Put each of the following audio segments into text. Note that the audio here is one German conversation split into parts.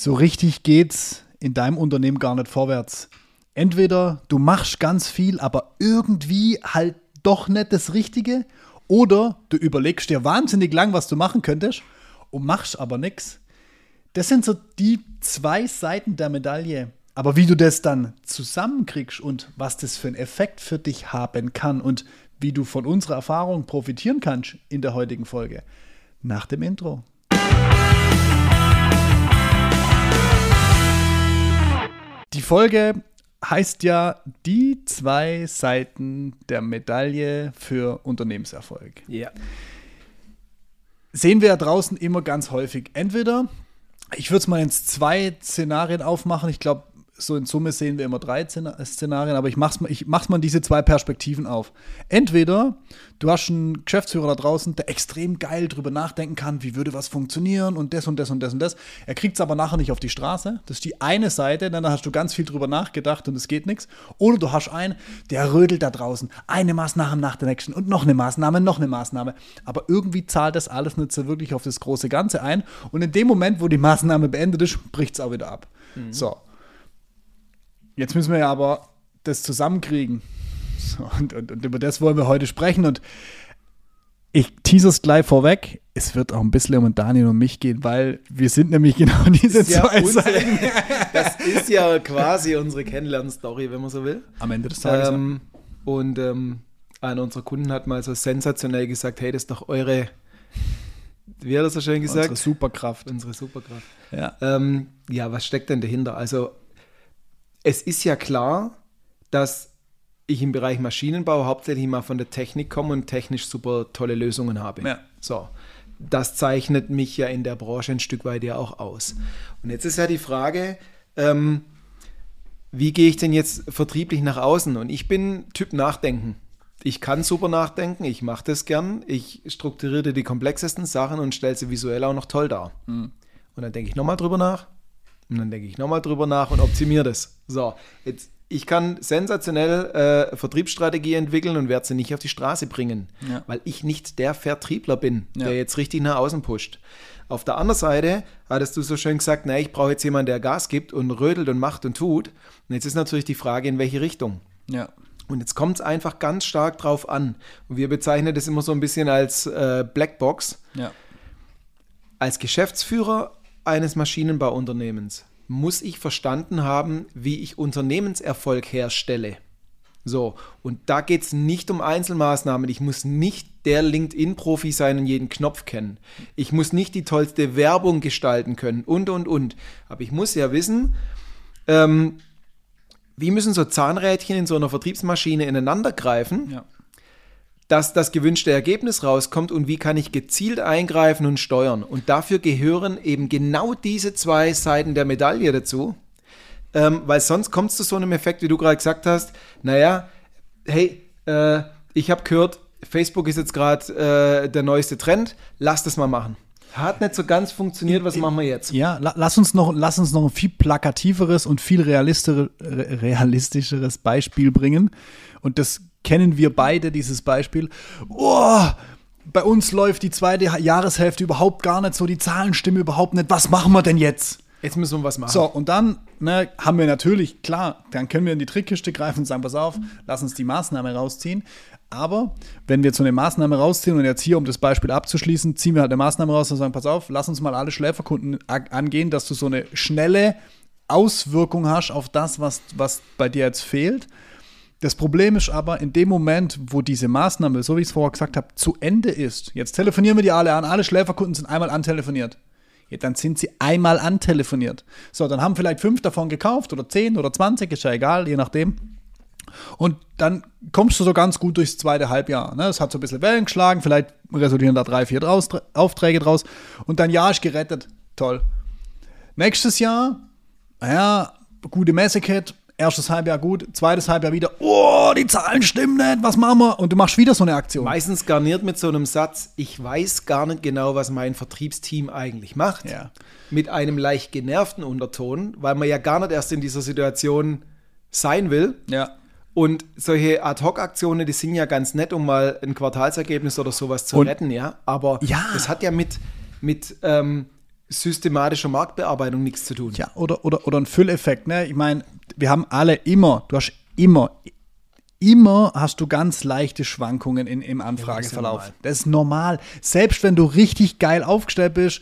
so richtig geht's in deinem Unternehmen gar nicht vorwärts. Entweder du machst ganz viel, aber irgendwie halt doch nicht das Richtige, oder du überlegst dir wahnsinnig lang, was du machen könntest und machst aber nichts. Das sind so die zwei Seiten der Medaille. Aber wie du das dann zusammenkriegst und was das für einen Effekt für dich haben kann und wie du von unserer Erfahrung profitieren kannst in der heutigen Folge, nach dem Intro. Folge heißt ja die zwei Seiten der Medaille für Unternehmenserfolg. Ja. Sehen wir ja draußen immer ganz häufig. Entweder, ich würde es mal in zwei Szenarien aufmachen. Ich glaube, so in Summe sehen wir immer drei Szenarien, aber ich mach's mal, ich mach's mal diese zwei Perspektiven auf. Entweder du hast einen Geschäftsführer da draußen, der extrem geil drüber nachdenken kann, wie würde was funktionieren und das und das und das und das. Er kriegt es aber nachher nicht auf die Straße. Das ist die eine Seite, dann hast du ganz viel drüber nachgedacht und es geht nichts. Oder du hast einen, der rödelt da draußen. Eine Maßnahme nach der nächsten und noch eine Maßnahme, noch eine Maßnahme. Aber irgendwie zahlt das alles nicht so wirklich auf das große Ganze ein. Und in dem Moment, wo die Maßnahme beendet ist, bricht es auch wieder ab. Mhm. So. Jetzt müssen wir ja aber das zusammenkriegen. So, und, und, und, über das wollen wir heute sprechen. Und ich tease es gleich vorweg. Es wird auch ein bisschen um Daniel und mich gehen, weil wir sind nämlich genau diese ja zwei Seiten. Das ist ja quasi unsere Kennenlern-Story, wenn man so will. Am Ende des Tages. Ähm, und ähm, einer unserer Kunden hat mal so sensationell gesagt: Hey, das ist doch eure. Wie hat er so schön gesagt? Unsere Superkraft. Unsere Superkraft. Ja. Ähm, ja, was steckt denn dahinter? Also, es ist ja klar, dass ich im Bereich Maschinenbau hauptsächlich mal von der Technik komme und technisch super tolle Lösungen habe. Ja. So. Das zeichnet mich ja in der Branche ein Stück weit ja auch aus. Und jetzt ist ja die Frage, ähm, wie gehe ich denn jetzt vertrieblich nach außen? Und ich bin Typ Nachdenken. Ich kann super nachdenken, ich mache das gern, ich strukturiere die komplexesten Sachen und stelle sie visuell auch noch toll dar. Mhm. Und dann denke ich nochmal drüber nach, und dann denke ich nochmal drüber nach und optimiere das. So, jetzt, ich kann sensationell äh, Vertriebsstrategie entwickeln und werde sie nicht auf die Straße bringen, Ja. weil ich nicht der Vertriebler bin, Ja. der jetzt richtig nach außen pusht. Auf der anderen Seite hattest du so schön gesagt, na, ich brauche jetzt jemanden, der Gas gibt und rödelt und macht und tut. Und jetzt ist natürlich die Frage, in welche Richtung. Ja. Und jetzt kommt es einfach ganz stark drauf an. Und wir bezeichnen das immer so ein bisschen als äh, Blackbox Ja. als Geschäftsführer eines Maschinenbauunternehmens muss ich verstanden haben, wie ich Unternehmenserfolg herstelle. So, und da geht es nicht um Einzelmaßnahmen. Ich muss nicht der LinkedIn-Profi sein und jeden Knopf kennen. Ich muss nicht die tollste Werbung gestalten können und, und, und. Aber ich muss ja wissen, ähm, wie müssen so Zahnrädchen in so einer Vertriebsmaschine ineinander greifen, Ja. Dass das gewünschte Ergebnis rauskommt und wie kann ich gezielt eingreifen und steuern. Und dafür gehören eben genau diese zwei Seiten der Medaille dazu, ähm, weil sonst kommt es zu so einem Effekt, wie du gerade gesagt hast, naja, hey, äh, ich habe gehört, Facebook ist jetzt gerade äh, der neueste Trend, lass das mal machen. Hat nicht so ganz funktioniert, was machen wir jetzt? Ja, la lass uns noch, lass uns noch ein viel plakativeres und viel realistischer, re- realistischeres Beispiel bringen. Und das kennen wir beide, dieses Beispiel. Oh, bei uns läuft die zweite Jahreshälfte überhaupt gar nicht so, die Zahlen stimmen überhaupt nicht. Was machen wir denn jetzt? Jetzt müssen wir was machen. So, und dann ne, haben wir natürlich, klar, dann können wir in die Trickkiste greifen und sagen, pass auf, lass uns die Maßnahme rausziehen. Aber wenn wir jetzt so eine Maßnahme rausziehen und jetzt hier, um das Beispiel abzuschließen, ziehen wir halt eine Maßnahme raus und sagen, pass auf, lass uns mal alle Schläferkunden angehen, dass du so eine schnelle Auswirkung hast auf das, was, was bei dir jetzt fehlt. Das Problem ist aber, in dem Moment, wo diese Maßnahme, so wie ich es vorher gesagt habe, zu Ende ist, jetzt telefonieren wir die alle an, alle Schläferkunden sind einmal antelefoniert. Ja, dann sind sie einmal antelefoniert. So, dann haben vielleicht fünf davon gekauft oder zehn oder zwanzig, ist ja egal, je nachdem. Und dann kommst du so ganz gut durchs zweite Halbjahr. Ne? Es hat so ein bisschen Wellen geschlagen, vielleicht resultieren da drei, vier draus, Aufträge draus. Und dein Jahr ist gerettet. Toll. Nächstes Jahr, naja, gute Messekette, erstes Halbjahr gut, zweites Halbjahr wieder, oh, die Zahlen stimmen nicht, was machen wir? Und du machst wieder so eine Aktion. Meistens garniert mit so einem Satz, ich weiß gar nicht genau, was mein Vertriebsteam eigentlich macht. Ja. Mit einem leicht genervten Unterton, weil man ja gar nicht erst in dieser Situation sein will. Ja. Und solche Ad-Hoc-Aktionen, die sind ja ganz nett, um mal ein Quartalsergebnis oder sowas zu Und- retten, ja. Aber Ja. das hat ja mit, mit ähm, systematischer Marktbearbeitung nichts zu tun. Ja, oder, oder, oder ein Fülleffekt. Ne? Ich meine, wir haben alle immer, du hast immer, immer hast du ganz leichte Schwankungen in, im Anfrageverlauf. normal. das ist normal. Selbst wenn du richtig geil aufgestellt bist,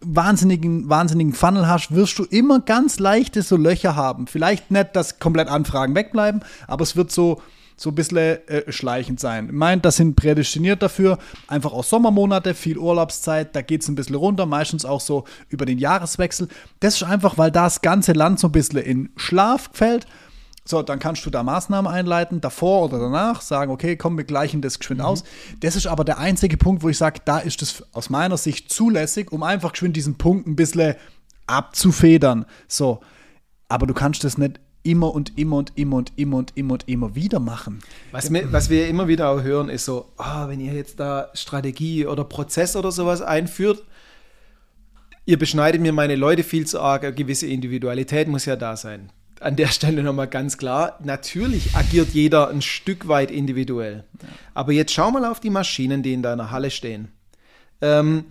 wahnsinnigen, wahnsinnigen Funnel hast, wirst du immer ganz leichte so Löcher haben. Vielleicht nicht, dass komplett Anfragen wegbleiben, aber es wird so, so ein bisschen äh, schleichend sein. Ich meine, das sind prädestiniert dafür. Einfach auch Sommermonate, viel Urlaubszeit, da geht es ein bisschen runter, meistens auch so über den Jahreswechsel. Das ist einfach, weil da das ganze Land so ein bisschen in Schlaf fällt. So, dann kannst du da Maßnahmen einleiten, davor oder danach, sagen, okay, komm, wir gleichen das geschwind aus. Das ist aber der einzige Punkt, wo ich sage, da ist es aus meiner Sicht zulässig, um einfach geschwind diesen Punkt ein bisschen abzufedern. So, aber du kannst das nicht immer und immer und immer und immer und immer und immer wieder machen. Was wir, was wir immer wieder auch hören, ist so, ah, wenn ihr jetzt da Strategie oder Prozess oder sowas einführt, ihr beschneidet mir meine Leute viel zu arg, eine gewisse Individualität muss ja da sein. An der Stelle nochmal ganz klar, natürlich agiert jeder ein Stück weit individuell. Aber jetzt schau mal auf die Maschinen, die in deiner Halle stehen. Ähm,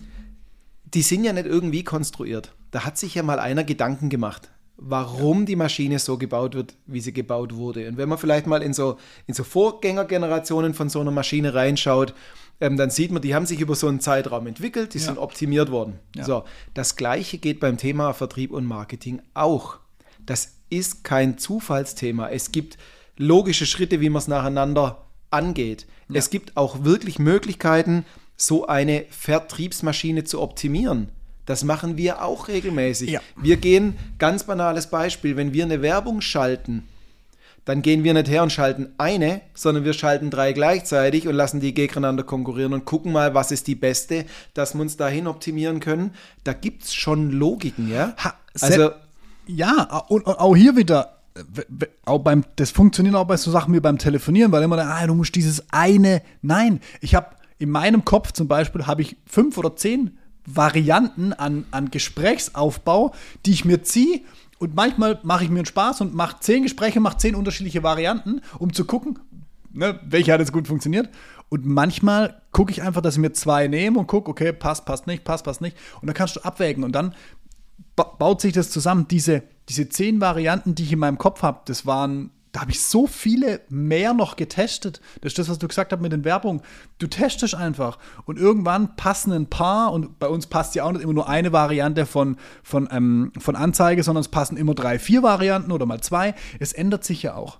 die sind ja nicht irgendwie konstruiert. Da hat sich ja mal einer Gedanken gemacht, warum die Maschine so gebaut wird, wie sie gebaut wurde. Und wenn man vielleicht mal in so, in so Vorgängergenerationen von so einer Maschine reinschaut, ähm, dann sieht man, die haben sich über so einen Zeitraum entwickelt, die Ja. sind optimiert worden. Ja. So, das gleiche geht beim Thema Vertrieb und Marketing auch. Das ist kein Zufallsthema. Es gibt logische Schritte, wie man es nacheinander angeht. Es gibt auch wirklich Möglichkeiten, so eine Vertriebsmaschine zu optimieren. Das machen wir auch regelmäßig. Ja. Wir gehen, ganz banales Beispiel, wenn wir eine Werbung schalten, dann gehen wir nicht her und schalten eine, sondern wir schalten drei gleichzeitig und lassen die gegeneinander konkurrieren und gucken mal, was ist die beste, dass wir uns dahin optimieren können. Da gibt es schon Logiken, ja? Ha, also, Ja, und, auch hier wieder, auch beim, das funktioniert auch bei so Sachen wie beim Telefonieren, weil immer, da, ah, du musst dieses eine, nein, ich habe in meinem Kopf zum Beispiel, habe ich fünf oder zehn Varianten an, an Gesprächsaufbau, die ich mir ziehe und manchmal mache ich mir einen Spaß und mache zehn Gespräche, mache zehn unterschiedliche Varianten, um zu gucken, ne, welche hat jetzt gut funktioniert. Und manchmal gucke ich einfach, dass ich mir zwei nehme und gucke, okay, passt, passt nicht, passt, passt nicht. Und dann kannst du abwägen und dann ba baut sich das zusammen. Diese, diese zehn Varianten, die ich in meinem Kopf habe, das waren, da habe ich so viele mehr noch getestet. Das ist das, was du gesagt hast mit den Werbungen. Du testest einfach und irgendwann passen ein paar und bei uns passt ja auch nicht immer nur eine Variante von, von, ähm, von Anzeige, sondern es passen immer drei, vier Varianten oder mal zwei. Es ändert sich ja auch.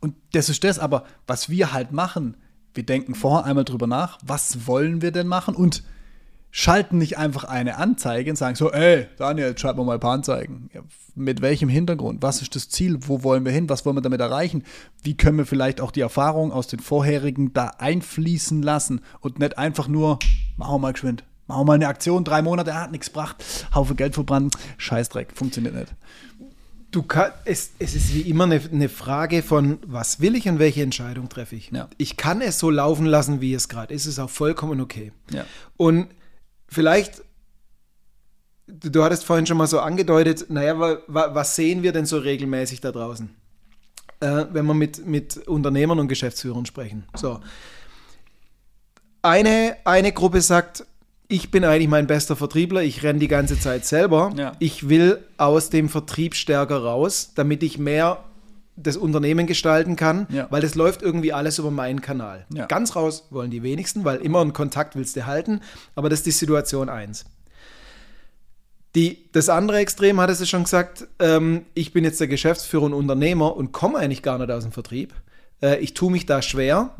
Und das ist das, aber was wir halt machen, wir denken vorher einmal drüber nach, was wollen wir denn machen und schalten nicht einfach eine Anzeige und sagen so, ey, Daniel, schalten wir mal ein paar Anzeigen. Ja, mit welchem Hintergrund? Was ist das Ziel? Wo wollen wir hin? Was wollen wir damit erreichen? Wie können wir vielleicht auch die Erfahrung aus den vorherigen da einfließen lassen und nicht einfach nur, machen wir mal geschwind. Machen wir mal eine Aktion, drei Monate, ah, hat nichts gebracht, Haufe Geld verbrannt, Scheißdreck, funktioniert nicht. du kann, es, es ist wie immer eine, eine Frage von, was will ich und welche Entscheidung treffe ich. Ja. Ich kann es so laufen lassen, wie es gerade ist. Es ist auch vollkommen okay. Ja. Und vielleicht, du, du hattest vorhin schon mal so angedeutet, naja, wa, wa, was sehen wir denn so regelmäßig da draußen? Äh, wenn wir mit, mit Unternehmern und Geschäftsführern sprechen. So. Eine, eine Gruppe sagt, ich bin eigentlich mein bester Vertriebler, ich renne die ganze Zeit selber. Ja. Ich will aus dem Vertrieb stärker raus, damit ich mehr das Unternehmen gestalten kann, Ja. weil das läuft irgendwie alles über meinen Kanal. Ja. Ganz raus wollen die wenigsten, weil immer einen Kontakt willst du halten, aber das ist die Situation 1. Die, das andere Extrem hat es schon gesagt, ähm, ich bin jetzt der Geschäftsführer und Unternehmer und komme eigentlich gar nicht aus dem Vertrieb. Äh, ich tue mich da schwer.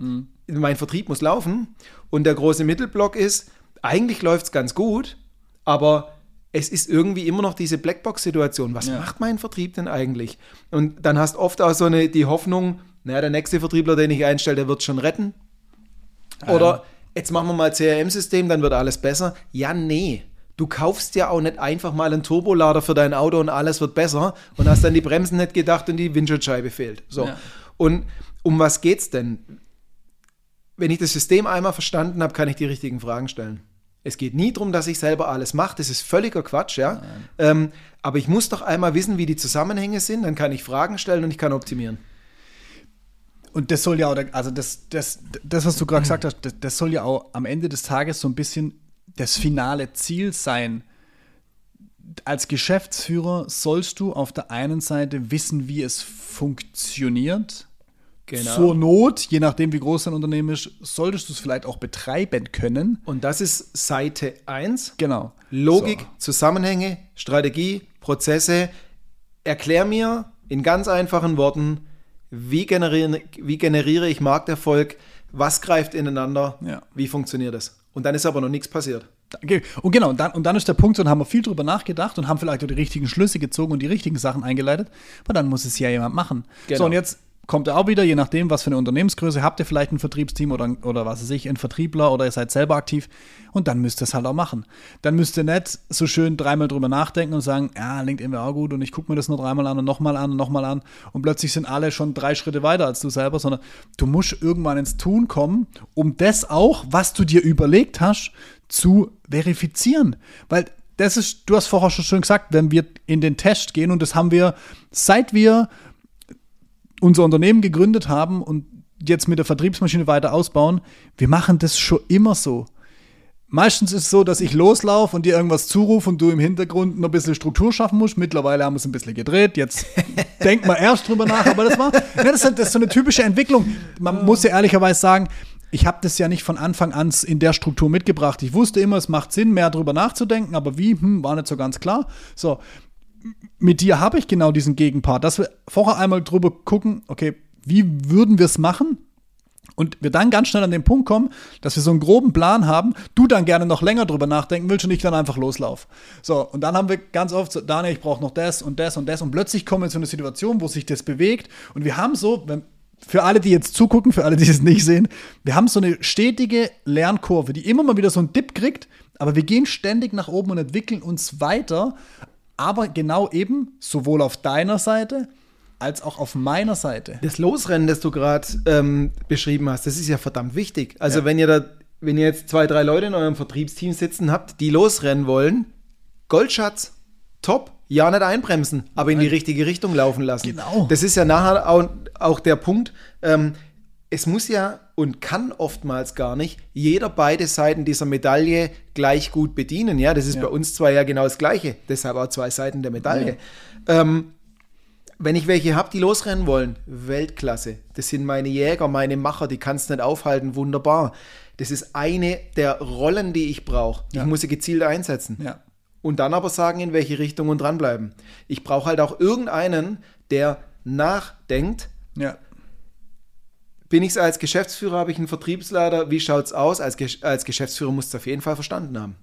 Mein Vertrieb muss laufen. Und der große Mittelblock ist, eigentlich läuft es ganz gut, aber es ist irgendwie immer noch diese Blackbox-Situation. Was Ja. macht mein Vertrieb denn eigentlich? Und dann hast oft auch so eine, die Hoffnung, naja, der nächste Vertriebler, den ich einstelle, der wird schon retten. Oder jetzt machen wir mal CRM-System, dann wird alles besser. Ja, nee. Du kaufst ja auch nicht einfach mal einen Turbolader für dein Auto und alles wird besser und hast dann die Bremsen nicht gedacht und die Windschutzscheibe fehlt. So. Ja. Und um was geht's denn? Wenn ich das System einmal verstanden habe, kann ich die richtigen Fragen stellen. Es geht nie darum, dass ich selber alles mache. Das ist völliger Quatsch, ja. Ähm, aber ich muss doch einmal wissen, wie die Zusammenhänge sind. Dann kann ich Fragen stellen und ich kann optimieren. Und das soll ja auch, also das, das, das was du gerade gesagt hast, das, das soll ja auch am Ende des Tages so ein bisschen das finale Ziel sein. als Geschäftsführer sollst du auf der einen Seite wissen, wie es funktioniert. Genau. Zur Not, je nachdem wie groß dein Unternehmen ist, solltest du es vielleicht auch betreiben können. Und das ist Seite 1. Genau. Logik, So. Zusammenhänge, Strategie, Prozesse. Erklär mir in ganz einfachen Worten, wie generiere, wie generiere ich Markterfolg, was greift ineinander, Ja. wie funktioniert das. Und dann ist aber noch nichts passiert. Okay. Und genau, und dann, und dann ist der Punkt, dann haben wir viel drüber nachgedacht und haben vielleicht auch die richtigen Schlüsse gezogen und die richtigen Sachen eingeleitet, aber dann muss es ja jemand machen. Genau. So, und jetzt kommt er auch wieder, je nachdem, was für eine Unternehmensgröße, habt ihr vielleicht ein Vertriebsteam oder, oder was weiß ich, ein Vertriebler oder ihr seid selber aktiv und dann müsst ihr es halt auch machen. Dann müsst ihr nicht so schön dreimal drüber nachdenken und sagen, ja, LinkedIn wäre auch gut und ich gucke mir das nur dreimal an und nochmal an und nochmal an und plötzlich sind alle schon drei Schritte weiter als du selber, sondern du musst irgendwann ins Tun kommen, um das auch, was du dir überlegt hast, zu verifizieren. Weil das ist, du hast vorher schon schön gesagt, wenn wir in den Test gehen und das haben wir, seit wir unser Unternehmen gegründet haben und jetzt mit der Vertriebsmaschine weiter ausbauen, wir machen das schon immer so. Meistens ist es so, dass ich loslaufe und dir irgendwas zurufe und du im Hintergrund noch ein bisschen Struktur schaffen musst. Mittlerweile haben wir es ein bisschen gedreht. Jetzt denkt man erst drüber nach, aber das war, ne, das, ist, das ist so eine typische Entwicklung. Man muss ja ehrlicherweise sagen, ich habe das ja nicht von Anfang an in der Struktur mitgebracht. Ich wusste immer, es macht Sinn, mehr drüber nachzudenken, aber wie, hm, war nicht so ganz klar. So, mit dir habe ich genau diesen Gegenpart, dass wir vorher einmal drüber gucken, okay, wie würden wir es machen? Und wir dann ganz schnell an den Punkt kommen, dass wir so einen groben Plan haben, du dann gerne noch länger drüber nachdenken willst und ich dann einfach loslauf. So, und dann haben wir ganz oft so, Daniel, ich brauche noch das und das und das und plötzlich kommen wir in so eine Situation, wo sich das bewegt und wir haben so, wenn, für alle, die jetzt zugucken, für alle, die es nicht sehen, wir haben so eine stetige Lernkurve, die immer mal wieder so einen Dip kriegt, aber wir gehen ständig nach oben und entwickeln uns weiter, aber genau eben sowohl auf deiner Seite als auch auf meiner Seite. Das Losrennen, das du gerade ähm, beschrieben hast, das ist ja verdammt wichtig. Also Ja. wenn ihr da, wenn ihr jetzt zwei, drei Leute in eurem Vertriebsteam sitzen habt, die losrennen wollen, Goldschatz, top, ja nicht einbremsen, aber in die richtige Richtung laufen lassen. Genau. Das ist ja nachher auch, auch der Punkt. Ähm, es muss ja und kann oftmals gar nicht jeder beide Seiten dieser Medaille gleich gut bedienen. Ja, das ist Ja. bei uns zwei ja genau das Gleiche. Deshalb auch zwei Seiten der Medaille. Ähm, wenn ich welche habe, die losrennen wollen, Weltklasse. Das sind meine Jäger, meine Macher, die kannst du nicht aufhalten, wunderbar. Das ist eine der Rollen, die ich brauche. Ja. Ich muss sie gezielt einsetzen. Ja. Und dann aber sagen, in welche Richtung und dranbleiben. Ich brauche halt auch irgendeinen, der nachdenkt. Ja. Bin ich als Geschäftsführer, habe ich einen Vertriebsleiter, wie schaut's aus? Als, Gesch- als Geschäftsführer musst du auf jeden Fall verstanden haben.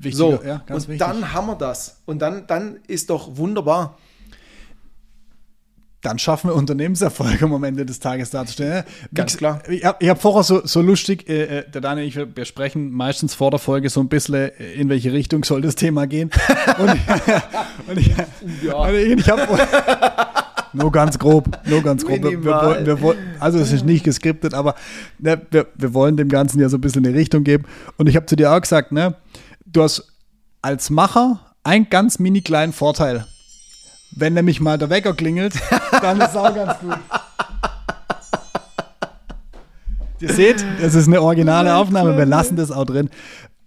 Wichtiger, So, ja, ganz und wichtig. dann haben wir das. Und dann, dann ist doch wunderbar. dann schaffen wir Unternehmenserfolge am Ende des Tages darzustellen. Ganz klar. Ich habe hab vorher so, so lustig, äh, äh, der Daniel und ich, wir- sprechen meistens vor der Folge so ein bisschen, äh, in welche Richtung soll das Thema gehen. Und, und ich, Ja. ich habe nur ganz grob, nur ganz grob. Wir, wir, wollten- wir, wollten- also es ist nicht geskriptet, aber ne, wir, wir wollen dem Ganzen ja so ein bisschen eine Richtung geben. Und ich habe zu dir auch gesagt, ne, du hast als Macher einen ganz mini kleinen Vorteil. Wenn nämlich mal der Wecker klingelt, dann ist es auch ganz gut. Ihr seht, das ist eine originale Aufnahme, wir lassen das auch drin.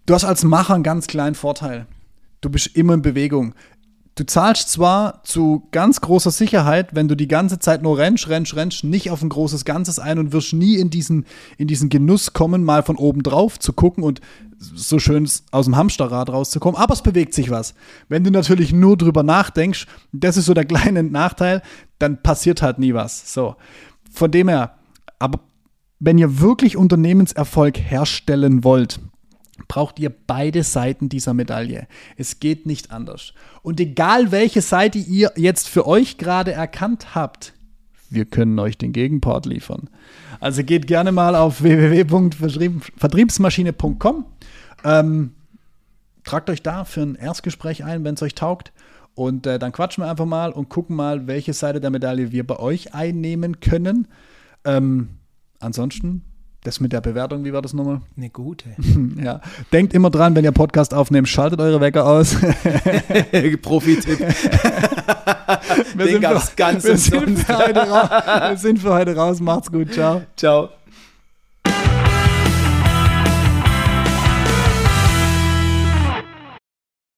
Du hast als Macher einen ganz kleinen Vorteil. Du bist immer in Bewegung. Du zahlst zwar zu ganz großer Sicherheit, wenn du die ganze Zeit nur rennst, rennst, rennst, nicht auf ein großes Ganzes ein und wirst nie in diesen, in diesen Genuss kommen, mal von oben drauf zu gucken und so schön aus dem Hamsterrad rauszukommen. Aber es bewegt sich was. Wenn du natürlich nur drüber nachdenkst, das ist so der kleine Nachteil, dann passiert halt nie was. So. Von dem her, aber wenn ihr wirklich Unternehmenserfolg herstellen wollt, braucht ihr beide Seiten dieser Medaille. Es geht nicht anders. Und egal welche Seite ihr jetzt für euch gerade erkannt habt, wir können euch den Gegenpart liefern. Also geht gerne mal auf www.vertriebsmaschine.com. Ähm, tragt euch da für ein Erstgespräch ein, wenn es euch taugt. Und äh, dann quatschen wir einfach mal und gucken mal, welche Seite der Medaille wir bei euch einnehmen können. Ähm, ansonsten, das mit der Bewertung, wie war das nochmal? Eine gute. Ja. Denkt immer dran, wenn ihr Podcast aufnehmt, schaltet eure Wecker aus. Profi-Tipp. Wir Den ganz wir sind, für heute raus, wir sind für heute raus. Macht's gut. Ciao. Ciao.